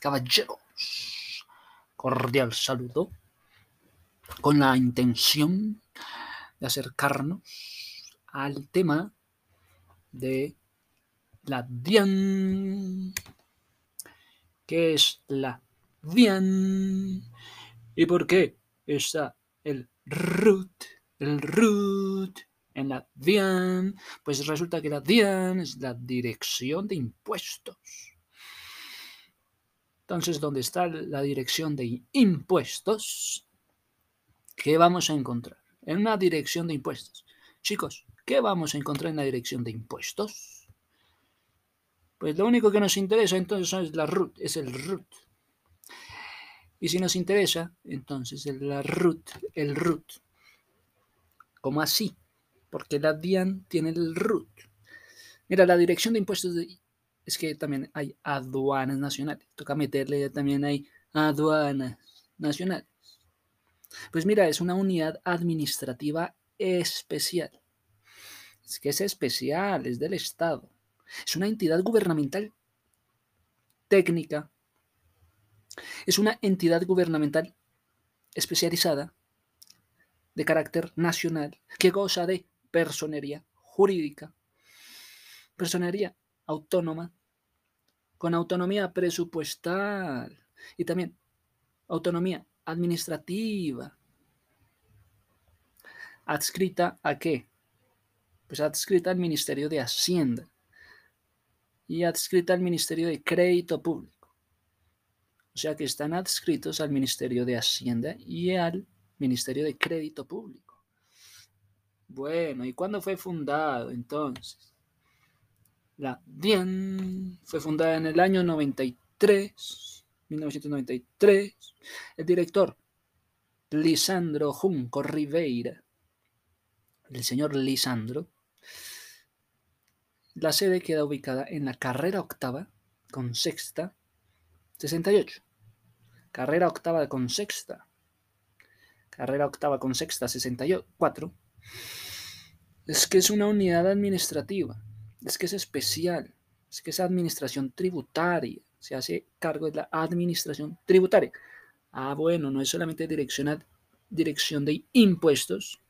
Caballeros, cordial saludo con la intención de acercarnos al tema de la DIAN. ¿Qué es la DIAN? ¿Y por qué está el root? El root en la DIAN, pues resulta que la DIAN es la dirección de impuestos. Entonces, ¿dónde está la dirección de impuestos? ¿Qué vamos a encontrar? En una dirección de impuestos. Chicos, ¿qué vamos a encontrar en la dirección de impuestos? Pues lo único que nos interesa entonces es la root, es el root. Y si nos interesa, entonces la root, el root. ¿Cómo así? Porque la DIAN tiene el root. Mira, la dirección de impuestos de es que también hay aduanas nacionales. Toca meterle también hay aduanas nacionales. Pues mira, es una unidad administrativa especial. Es que es especial, es del Estado. Es una entidad gubernamental técnica. Es una entidad gubernamental especializada de carácter nacional que goza de personería jurídica, personería autónoma, con autonomía presupuestal y también autonomía administrativa. ¿Adscrita a qué? Pues adscrita al Ministerio de Hacienda y adscrita al Ministerio de Crédito Público. O sea que están adscritos al Ministerio de Hacienda y al Ministerio de Crédito Público. Bueno, ¿y cuándo fue fundado entonces? La DIAN fue fundada en el año 93, 1993. El director Lisandro Junco Ribeira, el señor Lisandro. La sede queda ubicada en la carrera octava con sexta 68. Carrera octava con sexta. Carrera octava con sexta 64. Es que es una unidad administrativa es que es especial, es que es administración tributaria, se hace cargo de la administración tributaria. Ah, bueno, no es solamente dirección, dirección de impuestos,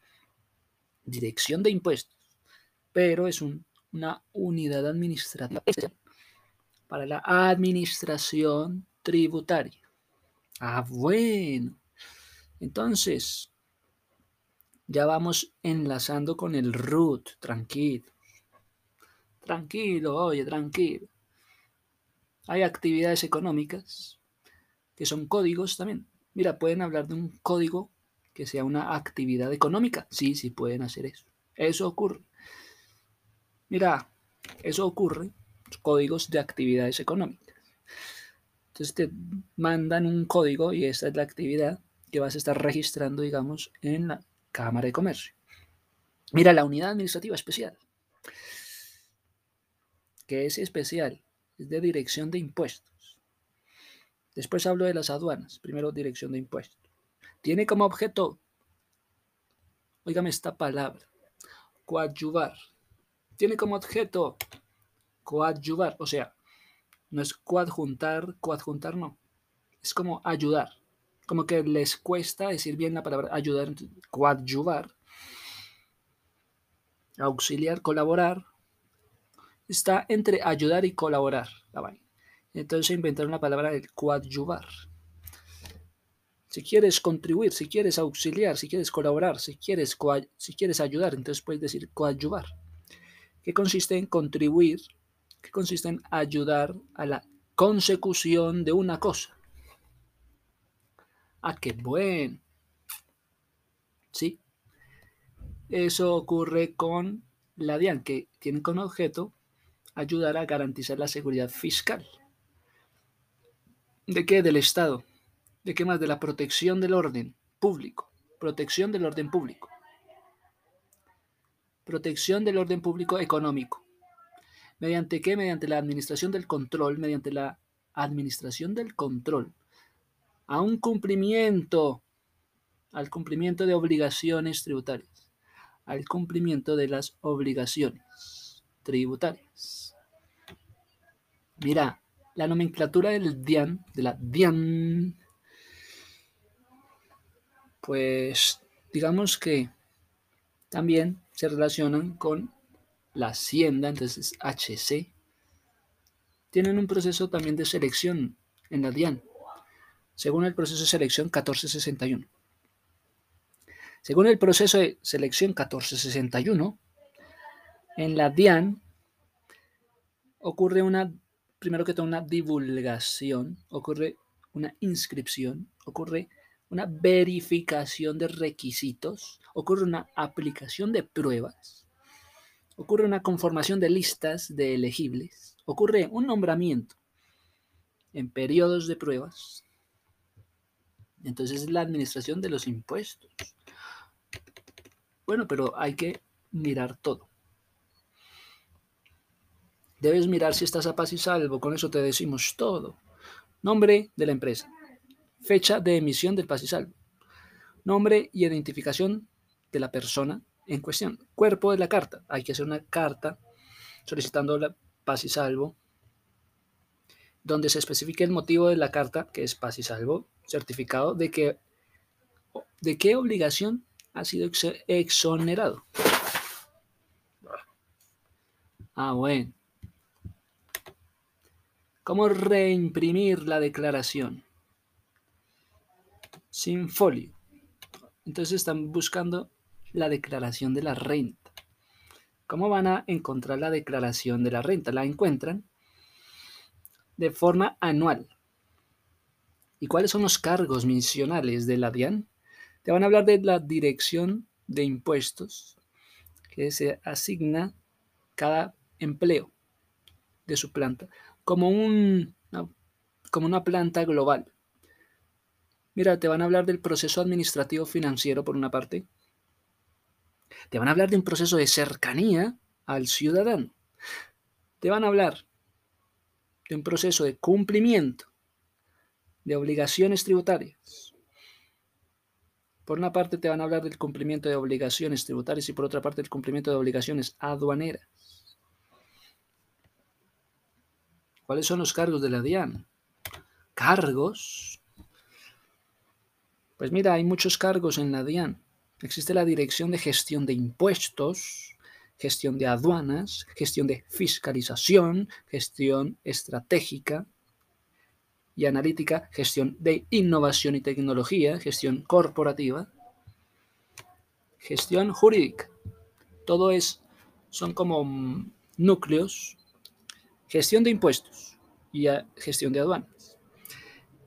dirección de impuestos, pero es una unidad administrativa para la administración tributaria. Ah, bueno. Entonces, ya vamos enlazando con el root, tranquilo. Tranquilo, oye, tranquilo. Hay actividades económicas que son códigos también. Mira, pueden hablar de un código que sea una actividad económica. Sí, sí pueden hacer eso. Eso ocurre. Mira, eso ocurre. Códigos de actividades económicas. Entonces te mandan un código y esta es la actividad que vas a estar registrando, digamos, en la Cámara de Comercio. Mira, la unidad administrativa especial que es especial, es de dirección de impuestos. Después hablo de las aduanas, primero dirección de impuestos. Tiene como objeto, oígame esta palabra, coadyuvar. Tiene como objeto coadyuvar, o sea, no es coadjuntar, coadjuntar no, es como ayudar. Como que les cuesta decir bien la palabra ayudar, coadyuvar, auxiliar, colaborar, está entre ayudar y colaborar. La Entonces inventaron la palabra del coadyuvar. Si quieres contribuir, si quieres auxiliar, si quieres colaborar, si quieres, si quieres ayudar, entonces puedes decir coadyuvar. ¿Qué consiste en contribuir? ¿Qué consiste en ayudar a la consecución de una cosa? Ah, qué bueno. ¿Sí? Eso ocurre con la DIAN, que tiene como objeto ayudar a garantizar la seguridad fiscal. ¿De qué? Del Estado. ¿De qué más? De la protección del orden público. Protección del orden público. Protección del orden público económico. ¿Mediante qué? Mediante la administración del control, mediante la administración del control. A un cumplimiento, al cumplimiento de obligaciones tributarias, al cumplimiento de las obligaciones tributarias. Mira, la nomenclatura del DIAN, de la DIAN, pues digamos que también se relacionan con la hacienda, entonces HC. Tienen un proceso también de selección en la DIAN, según el proceso de selección 1461. Según el proceso de selección 1461, en la DIAN ocurre una, primero que todo, una divulgación, ocurre una inscripción, ocurre una verificación de requisitos, ocurre una aplicación de pruebas, ocurre una conformación de listas de elegibles, ocurre un nombramiento en periodos de pruebas. Entonces es la administración de los impuestos. Bueno, pero hay que mirar todo. Debes mirar si estás a paz y salvo, con eso te decimos todo. Nombre de la empresa, fecha de emisión del paz y salvo, nombre y identificación de la persona en cuestión, cuerpo de la carta. Hay que hacer una carta solicitando la paz y salvo, donde se especifique el motivo de la carta, que es paz y salvo, certificado de que de qué obligación ha sido exonerado. Ah, bueno. ¿Cómo reimprimir la declaración? Sin folio. Entonces están buscando la declaración de la renta. ¿Cómo van a encontrar la declaración de la renta? La encuentran de forma anual. ¿Y cuáles son los cargos misionales de la DIAN? Te van a hablar de la dirección de impuestos que se asigna cada empleo de su planta como, un, como una planta global. Mira, te van a hablar del proceso administrativo financiero por una parte. Te van a hablar de un proceso de cercanía al ciudadano. Te van a hablar de un proceso de cumplimiento de obligaciones tributarias. Por una parte te van a hablar del cumplimiento de obligaciones tributarias y por otra parte del cumplimiento de obligaciones aduaneras. ¿Cuáles son los cargos de la DIAN? ¿Cargos? Pues mira, hay muchos cargos en la DIAN. Existe la Dirección de Gestión de Impuestos, gestión de aduanas, gestión de fiscalización, gestión estratégica y analítica, gestión de innovación y tecnología, gestión corporativa, gestión jurídica. Todo es, son como núcleos gestión de impuestos y gestión de aduanas.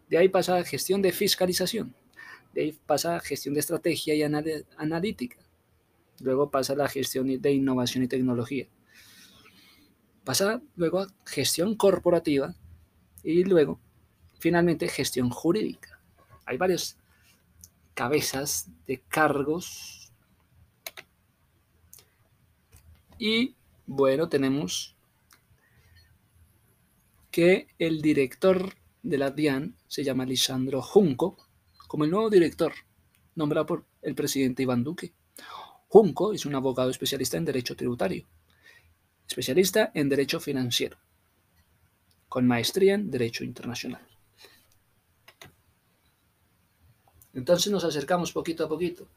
De ahí pasa a gestión de fiscalización. De ahí pasa a gestión de estrategia y analítica. Luego pasa a la gestión de innovación y tecnología. Pasa luego a gestión corporativa y luego, finalmente, gestión jurídica. Hay varias cabezas de cargos. Y bueno, tenemos que el director de la DIAN se llama Lisandro Junco, como el nuevo director, nombrado por el presidente Iván Duque. Junco es un abogado especialista en derecho tributario, especialista en derecho financiero, con maestría en derecho internacional. Entonces nos acercamos poquito a poquito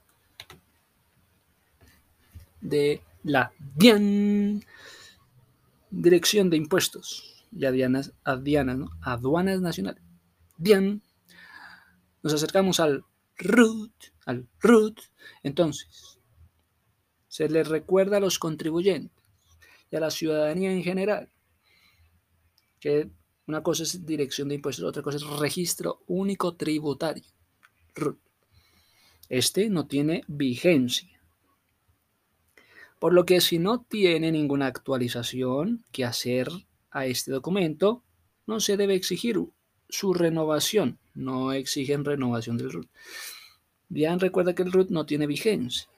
de la DIAN, Dirección de Impuestos y aduanas, aduanas nacionales. Bien, nos acercamos al RUT, al entonces se les recuerda a los contribuyentes y a la ciudadanía en general que una cosa es dirección de impuestos, otra cosa es registro único tributario, RUT. Este no tiene vigencia. Por lo que si no tiene ninguna actualización que hacer a este documento, no se debe exigir su renovación. No exigen renovación del RUT. Bien, recuerda que el RUT no tiene vigencia.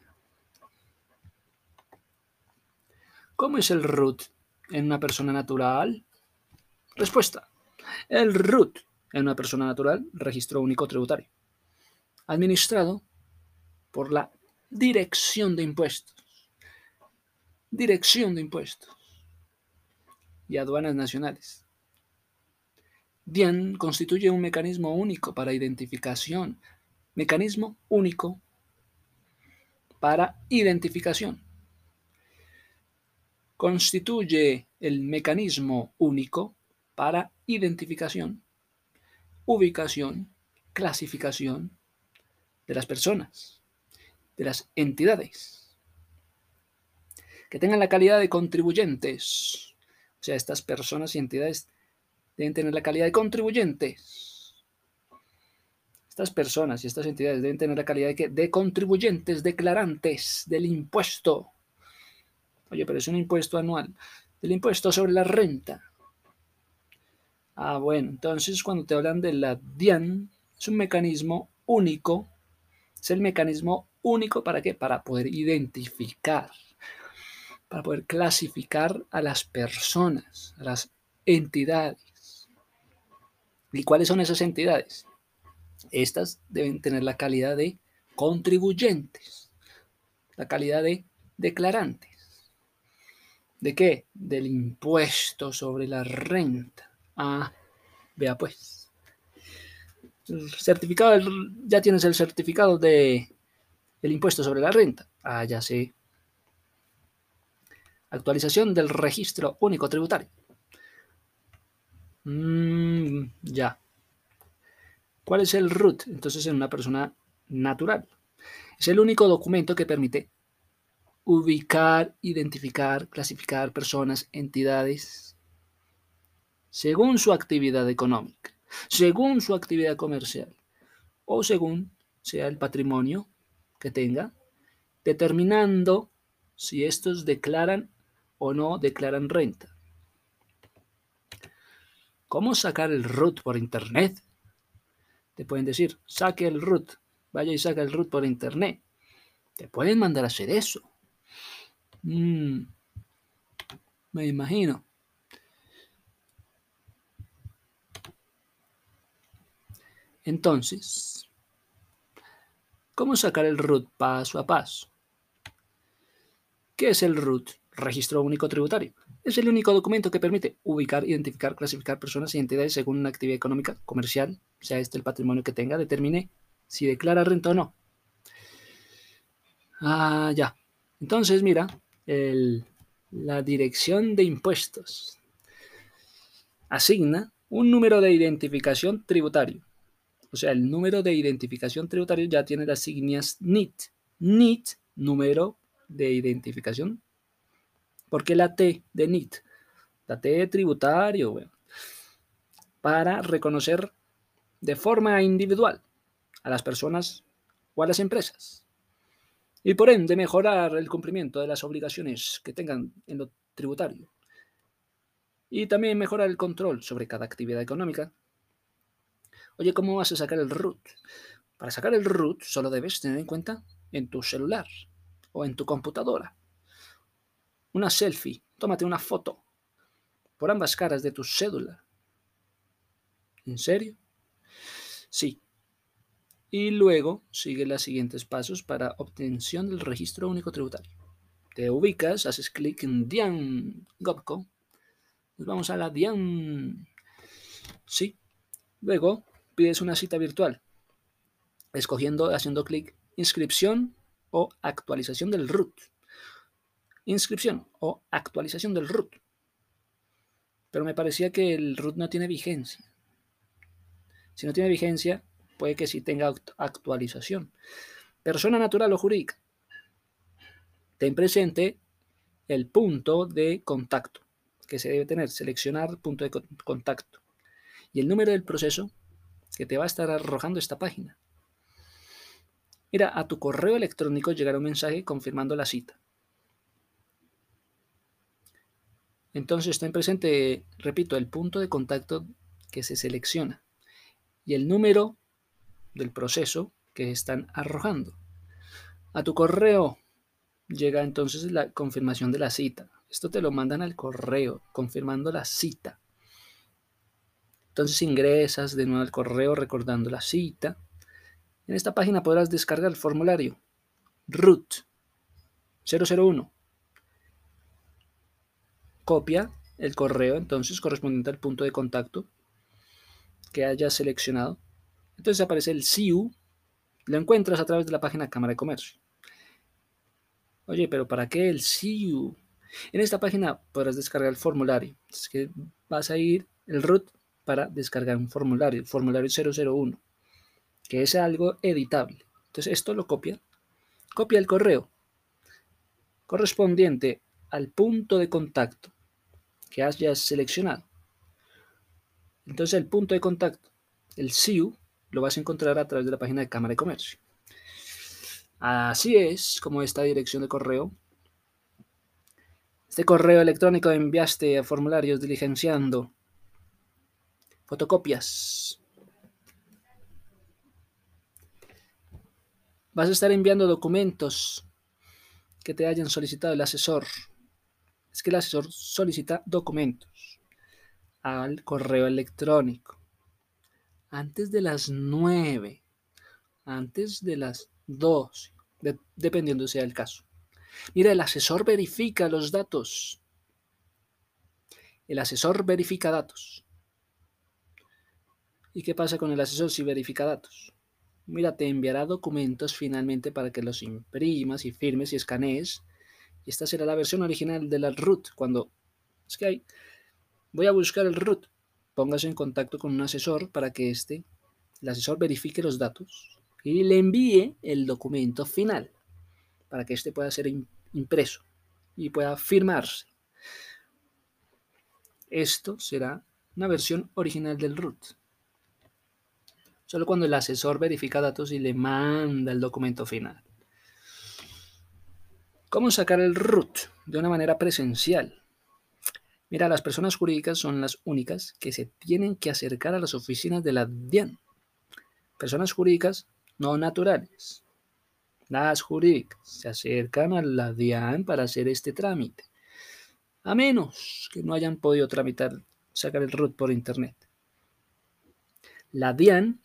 ¿Cómo es el RUT en una persona natural? Respuesta. El RUT en una persona natural, registro único tributario, administrado por la Dirección de Impuestos. Dirección de Impuestos y aduanas nacionales. DIAN constituye un mecanismo único para identificación, mecanismo único para identificación. Constituye el mecanismo único para identificación, ubicación, clasificación de las personas, de las entidades, que tengan la calidad de contribuyentes sea, estas personas y entidades deben tener la calidad de contribuyentes. Estas personas y estas entidades deben tener la calidad de, de contribuyentes, declarantes del impuesto. Oye, pero es un impuesto anual, del impuesto sobre la renta. Ah, bueno, entonces cuando te hablan de la DIAN, es un mecanismo único, es el mecanismo único para qué? Para poder identificar para poder clasificar a las personas, a las entidades. ¿Y cuáles son esas entidades? Estas deben tener la calidad de contribuyentes, la calidad de declarantes. ¿De qué? Del impuesto sobre la renta. Ah, vea pues. Certificado, ya tienes el certificado de el impuesto sobre la renta. Ah, ya sé. Actualización del registro único tributario. Mm, ya. ¿Cuál es el root? Entonces, en una persona natural. Es el único documento que permite ubicar, identificar, clasificar personas, entidades, según su actividad económica, según su actividad comercial o según sea el patrimonio que tenga, determinando si estos declaran o no declaran renta. ¿Cómo sacar el root por internet? Te pueden decir, saque el root, vaya y saca el root por internet. Te pueden mandar a hacer eso. Mm, me imagino. Entonces, ¿cómo sacar el root paso a paso? ¿Qué es el root? registro único tributario. Es el único documento que permite ubicar, identificar, clasificar personas y entidades según una actividad económica, comercial, sea este el patrimonio que tenga, determine si declara renta o no. Ah, ya. Entonces, mira, la dirección de impuestos asigna un número de identificación tributario. O sea, el número de identificación tributario ya tiene las signias NIT. NIT, número de identificación porque la T de NIT? La T tributario, para reconocer de forma individual a las personas o a las empresas. Y por ende mejorar el cumplimiento de las obligaciones que tengan en lo tributario. Y también mejorar el control sobre cada actividad económica. Oye, ¿cómo vas a sacar el root? Para sacar el root solo debes tener en cuenta en tu celular o en tu computadora una selfie, tómate una foto por ambas caras de tu cédula. ¿En serio? Sí. Y luego sigue los siguientes pasos para obtención del registro único tributario. Te ubicas, haces clic en Dian Gopco. Nos vamos a la Dian. Sí. Luego pides una cita virtual, escogiendo, haciendo clic, inscripción o actualización del root inscripción o actualización del root. Pero me parecía que el root no tiene vigencia. Si no tiene vigencia, puede que sí tenga actualización. Persona natural o jurídica. Ten presente el punto de contacto que se debe tener. Seleccionar punto de contacto. Y el número del proceso que te va a estar arrojando esta página. Mira, a tu correo electrónico llegará un mensaje confirmando la cita. Entonces ten presente, repito, el punto de contacto que se selecciona y el número del proceso que están arrojando. A tu correo llega entonces la confirmación de la cita. Esto te lo mandan al correo, confirmando la cita. Entonces ingresas de nuevo al correo recordando la cita. En esta página podrás descargar el formulario RUT 001 copia el correo entonces correspondiente al punto de contacto que hayas seleccionado. Entonces aparece el CIU, lo encuentras a través de la página Cámara de Comercio. Oye, pero ¿para qué el CIU? En esta página podrás descargar el formulario. Es que vas a ir el root para descargar un formulario, el formulario 001, que es algo editable. Entonces esto lo copia, copia el correo correspondiente al punto de contacto que hayas seleccionado. Entonces el punto de contacto, el SIU, lo vas a encontrar a través de la página de Cámara de Comercio. Así es como esta dirección de correo. Este correo electrónico enviaste a formularios diligenciando fotocopias. Vas a estar enviando documentos que te hayan solicitado el asesor. Es que el asesor solicita documentos al correo electrónico antes de las 9, antes de las 12, dependiendo sea el caso. Mira, el asesor verifica los datos. El asesor verifica datos. ¿Y qué pasa con el asesor si verifica datos? Mira, te enviará documentos finalmente para que los imprimas y firmes y escanees. Esta será la versión original de la root. Cuando hay, voy a buscar el root. Póngase en contacto con un asesor para que este, el asesor verifique los datos y le envíe el documento final para que este pueda ser impreso y pueda firmarse. Esto será una versión original del root. Solo cuando el asesor verifica datos y le manda el documento final. ¿Cómo sacar el root de una manera presencial? Mira, las personas jurídicas son las únicas que se tienen que acercar a las oficinas de la DIAN. Personas jurídicas no naturales. Las jurídicas se acercan a la DIAN para hacer este trámite. A menos que no hayan podido tramitar, sacar el root por internet. La DIAN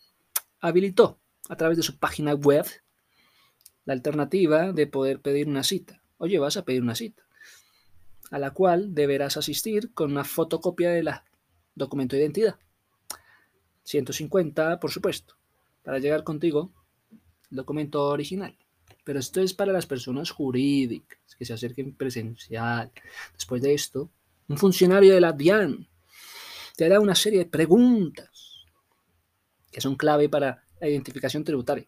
habilitó a través de su página web la alternativa de poder pedir una cita. Oye, vas a pedir una cita, a la cual deberás asistir con una fotocopia de la documento de identidad. 150, por supuesto, para llegar contigo el documento original. Pero esto es para las personas jurídicas que se acerquen presencial. Después de esto, un funcionario de la DIAN te hará una serie de preguntas que son clave para la identificación tributaria.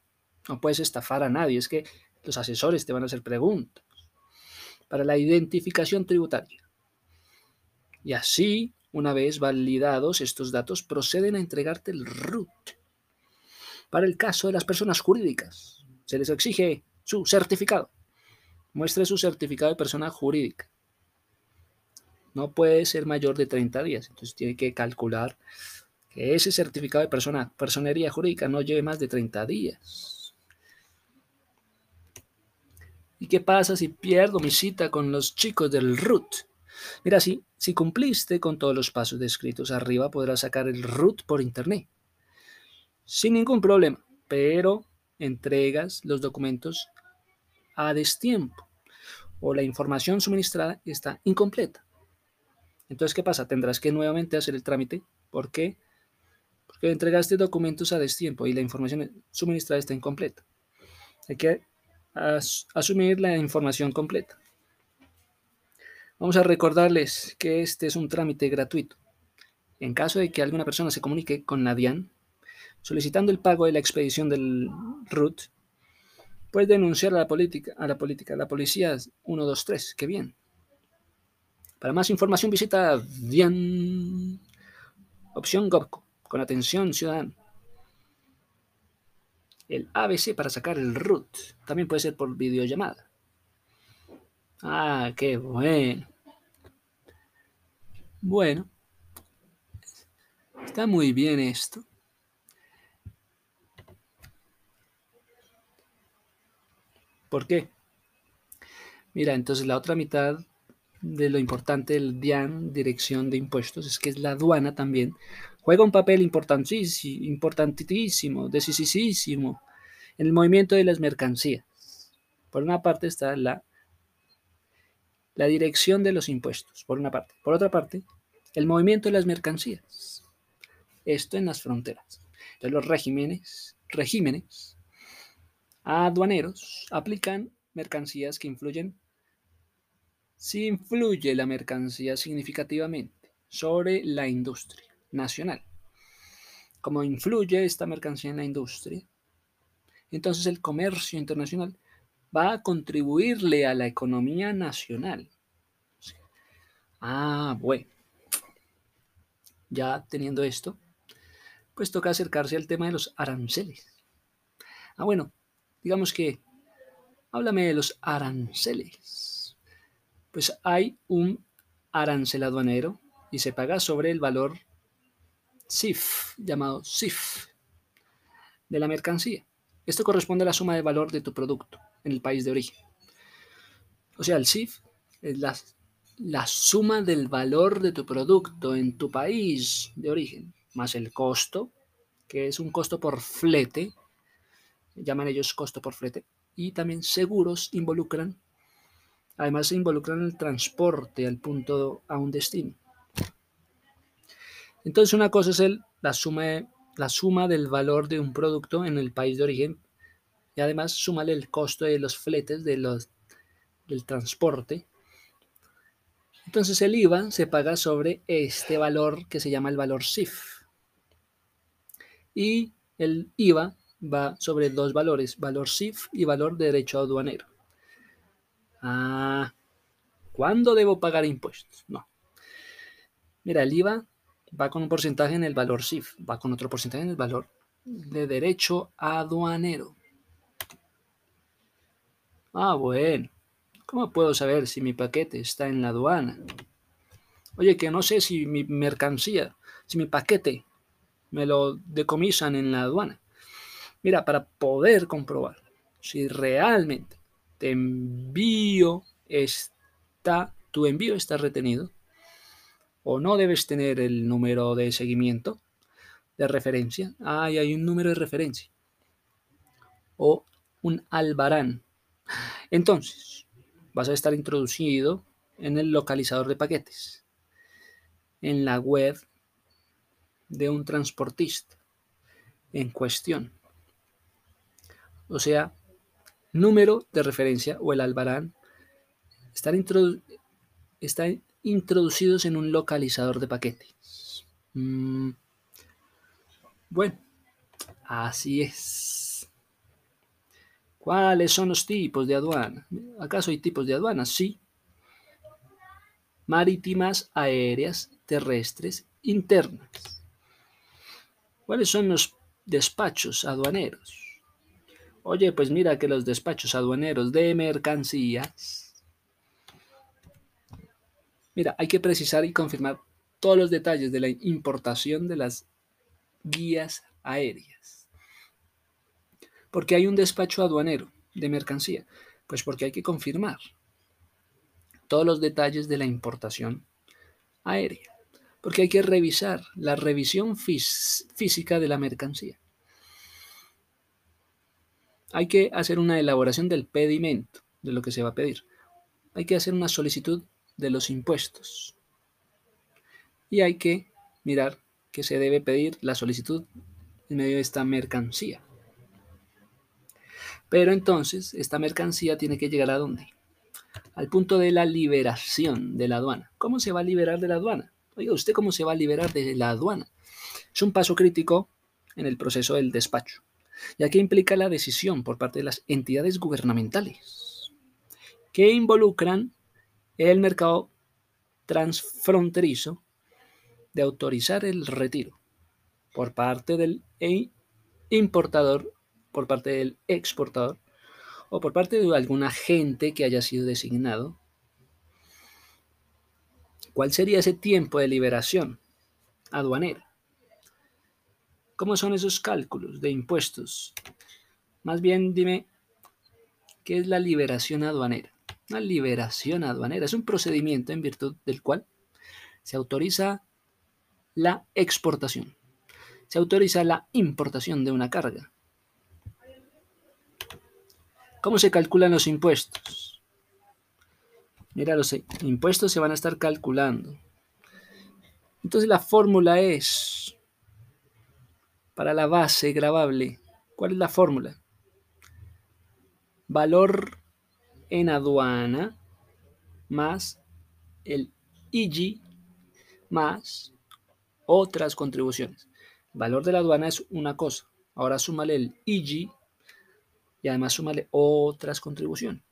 No puedes estafar a nadie, es que los asesores te van a hacer preguntas para la identificación tributaria. Y así, una vez validados estos datos, proceden a entregarte el RUT. Para el caso de las personas jurídicas, se les exige su certificado. Muestre su certificado de persona jurídica. No puede ser mayor de 30 días, entonces tiene que calcular que ese certificado de persona, personería jurídica no lleve más de 30 días. ¿Y qué pasa si pierdo mi cita con los chicos del RUT? Mira, si, si cumpliste con todos los pasos descritos arriba, podrás sacar el RUT por internet. Sin ningún problema, pero entregas los documentos a destiempo o la información suministrada está incompleta. Entonces, ¿qué pasa? Tendrás que nuevamente hacer el trámite porque porque entregaste documentos a destiempo y la información suministrada está incompleta. Hay que asumir la información completa. Vamos a recordarles que este es un trámite gratuito. En caso de que alguna persona se comunique con la DIAN solicitando el pago de la expedición del RUT, puede denunciar a la política, a la política, a la policía 123. Qué bien. Para más información visita DIAN opción GOVCO con atención, ciudadano. El ABC para sacar el root. También puede ser por videollamada. Ah, qué bueno. Bueno. Está muy bien esto. ¿Por qué? Mira, entonces la otra mitad de lo importante del DIAN, Dirección de Impuestos, es que es la aduana también, juega un papel importantísimo, importantísimo, decisísimo en el movimiento de las mercancías. Por una parte está la, la dirección de los impuestos, por una parte. Por otra parte, el movimiento de las mercancías. Esto en las fronteras. Entonces los regímenes, regímenes aduaneros aplican mercancías que influyen, si influye la mercancía significativamente sobre la industria nacional. Como influye esta mercancía en la industria, entonces el comercio internacional va a contribuirle a la economía nacional. Ah, bueno. Ya teniendo esto, pues toca acercarse al tema de los aranceles. Ah, bueno, digamos que háblame de los aranceles. Pues hay un arancel aduanero y se paga sobre el valor CIF, llamado CIF, de la mercancía. Esto corresponde a la suma de valor de tu producto en el país de origen. O sea, el CIF es la, la suma del valor de tu producto en tu país de origen, más el costo, que es un costo por flete, llaman ellos costo por flete, y también seguros involucran, además se involucran el transporte al punto a un destino. Entonces una cosa es el, la, suma, la suma del valor de un producto en el país de origen y además súmale el costo de los fletes de los, del transporte. Entonces el IVA se paga sobre este valor que se llama el valor SIF. Y el IVA va sobre dos valores, valor SIF y valor de derecho aduanero. Ah, ¿cuándo debo pagar impuestos? No. Mira, el IVA va con un porcentaje en el valor SIF, va con otro porcentaje en el valor de derecho aduanero. Ah, bueno. ¿Cómo puedo saber si mi paquete está en la aduana? Oye, que no sé si mi mercancía, si mi paquete me lo decomisan en la aduana. Mira, para poder comprobar si realmente te envío está, tu envío está retenido o no debes tener el número de seguimiento de referencia. Ah, hay un número de referencia. O un albarán entonces, vas a estar introducido en el localizador de paquetes, en la web de un transportista en cuestión. O sea, número de referencia o el albarán están, introducidos en un localizador de paquetes. Mm, bueno, así es. ¿Cuáles son los tipos de aduana? ¿Acaso hay tipos de aduana? Sí. Marítimas, aéreas, terrestres, internas. ¿Cuáles son los despachos aduaneros? Oye, pues mira que los despachos aduaneros de mercancías. Mira, hay que precisar y confirmar todos los detalles de la importación de las guías aéreas. ¿Por qué hay un despacho aduanero de mercancía? Pues porque hay que confirmar todos los detalles de la importación aérea. Porque hay que revisar la revisión física de la mercancía. Hay que hacer una elaboración del pedimento de lo que se va a pedir. Hay que hacer una solicitud de los impuestos. Y hay que mirar que se debe pedir la solicitud en medio de esta mercancía. Pero entonces, esta mercancía tiene que llegar a dónde? Al punto de la liberación de la aduana. ¿Cómo se va a liberar de la aduana? Oiga, ¿usted cómo se va a liberar de la aduana? Es un paso crítico en el proceso del despacho, ya que implica la decisión por parte de las entidades gubernamentales que involucran el mercado transfronterizo de autorizar el retiro por parte del importador por parte del exportador o por parte de algún agente que haya sido designado. ¿Cuál sería ese tiempo de liberación aduanera? ¿Cómo son esos cálculos de impuestos? Más bien dime, ¿qué es la liberación aduanera? Una liberación aduanera es un procedimiento en virtud del cual se autoriza la exportación, se autoriza la importación de una carga, ¿Cómo se calculan los impuestos? Mira, los impuestos se van a estar calculando. Entonces la fórmula es para la base grabable. ¿Cuál es la fórmula? Valor en aduana más el IG más otras contribuciones. valor de la aduana es una cosa. Ahora súmale el IG y además súmale otras contribuciones.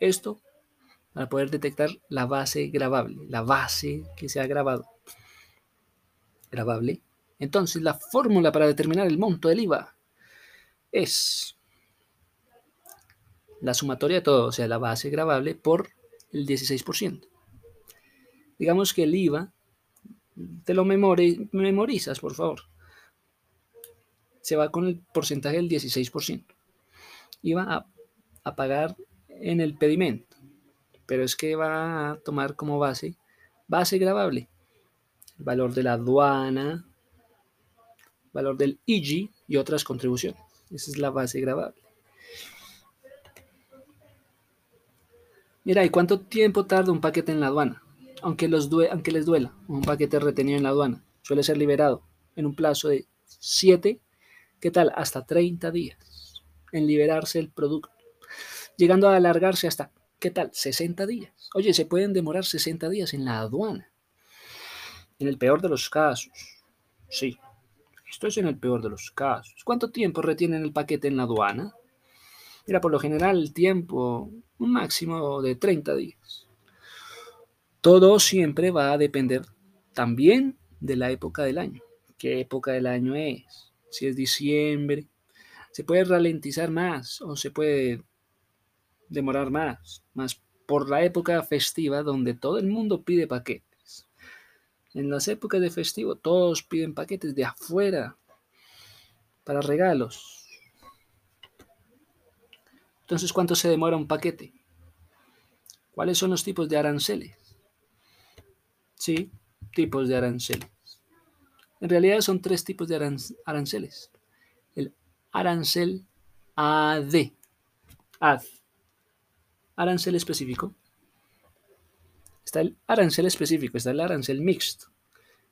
Esto para poder detectar la base grabable, la base que se ha grabado. Grabable. Entonces, la fórmula para determinar el monto del IVA es la sumatoria de todo, o sea, la base grabable por el 16%. Digamos que el IVA, te lo memorizas, por favor. Se va con el porcentaje del 16%. IVA a, a pagar en el pedimento pero es que va a tomar como base, base grabable, el valor de la aduana, valor del IG y otras contribuciones. Esa es la base grabable. Mira, ¿y cuánto tiempo tarda un paquete en la aduana? Aunque, los aunque les duela, un paquete retenido en la aduana suele ser liberado en un plazo de 7, ¿qué tal? Hasta 30 días en liberarse el producto, llegando a alargarse hasta ¿Qué tal? 60 días. Oye, se pueden demorar 60 días en la aduana. En el peor de los casos. Sí, esto es en el peor de los casos. ¿Cuánto tiempo retienen el paquete en la aduana? Mira, por lo general el tiempo, un máximo de 30 días. Todo siempre va a depender también de la época del año. ¿Qué época del año es? Si es diciembre, se puede ralentizar más o se puede demorar más, más por la época festiva donde todo el mundo pide paquetes. En las épocas de festivo todos piden paquetes de afuera para regalos. Entonces, ¿cuánto se demora un paquete? ¿Cuáles son los tipos de aranceles? Sí, tipos de aranceles. En realidad son tres tipos de aranceles. El arancel AD, AD arancel específico, está el arancel específico, está el arancel mixto,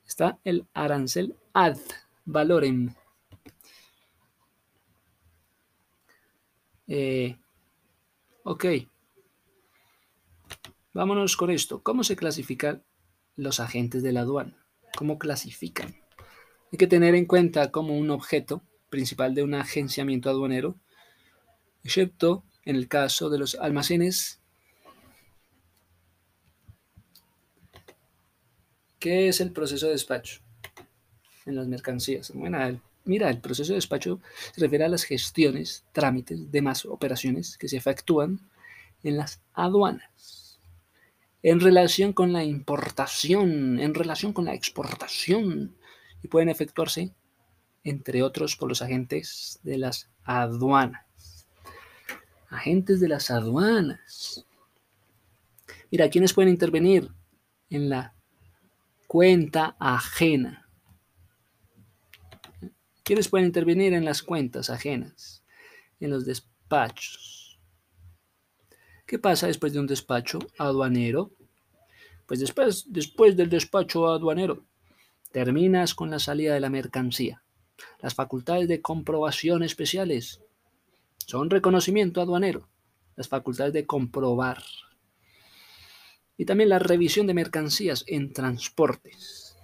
está el arancel ad valorem. Eh, ok, vámonos con esto. ¿Cómo se clasifican los agentes de la aduana? ¿Cómo clasifican? Hay que tener en cuenta como un objeto principal de un agenciamiento aduanero, excepto en el caso de los almacenes, ¿qué es el proceso de despacho en las mercancías? Bueno, mira, el proceso de despacho se refiere a las gestiones, trámites, demás operaciones que se efectúan en las aduanas en relación con la importación, en relación con la exportación y pueden efectuarse, entre otros, por los agentes de las aduanas agentes de las aduanas. Mira, ¿quiénes pueden intervenir en la cuenta ajena? ¿Quiénes pueden intervenir en las cuentas ajenas? En los despachos. ¿Qué pasa después de un despacho aduanero? Pues después, después del despacho aduanero, terminas con la salida de la mercancía. Las facultades de comprobación especiales son reconocimiento aduanero, las facultades de comprobar y también la revisión de mercancías en transportes.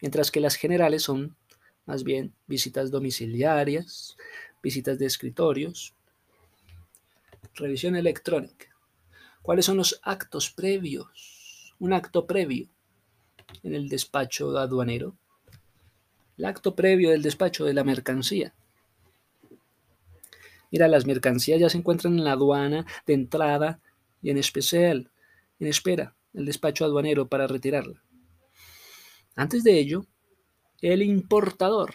Mientras que las generales son más bien visitas domiciliarias, visitas de escritorios, revisión electrónica. ¿Cuáles son los actos previos? Un acto previo en el despacho aduanero. El acto previo del despacho de la mercancía Mira, las mercancías ya se encuentran en la aduana de entrada y en especial en espera el despacho aduanero para retirarla. Antes de ello, el importador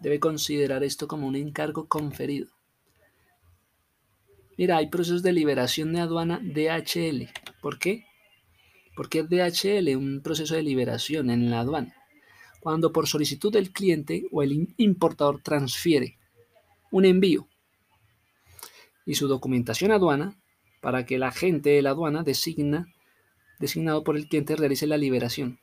debe considerar esto como un encargo conferido. Mira, hay procesos de liberación de aduana DHL. ¿Por qué? Porque es DHL un proceso de liberación en la aduana. Cuando por solicitud del cliente o el importador transfiere un envío y su documentación aduana para que el agente de la aduana designa, designado por el cliente realice la liberación.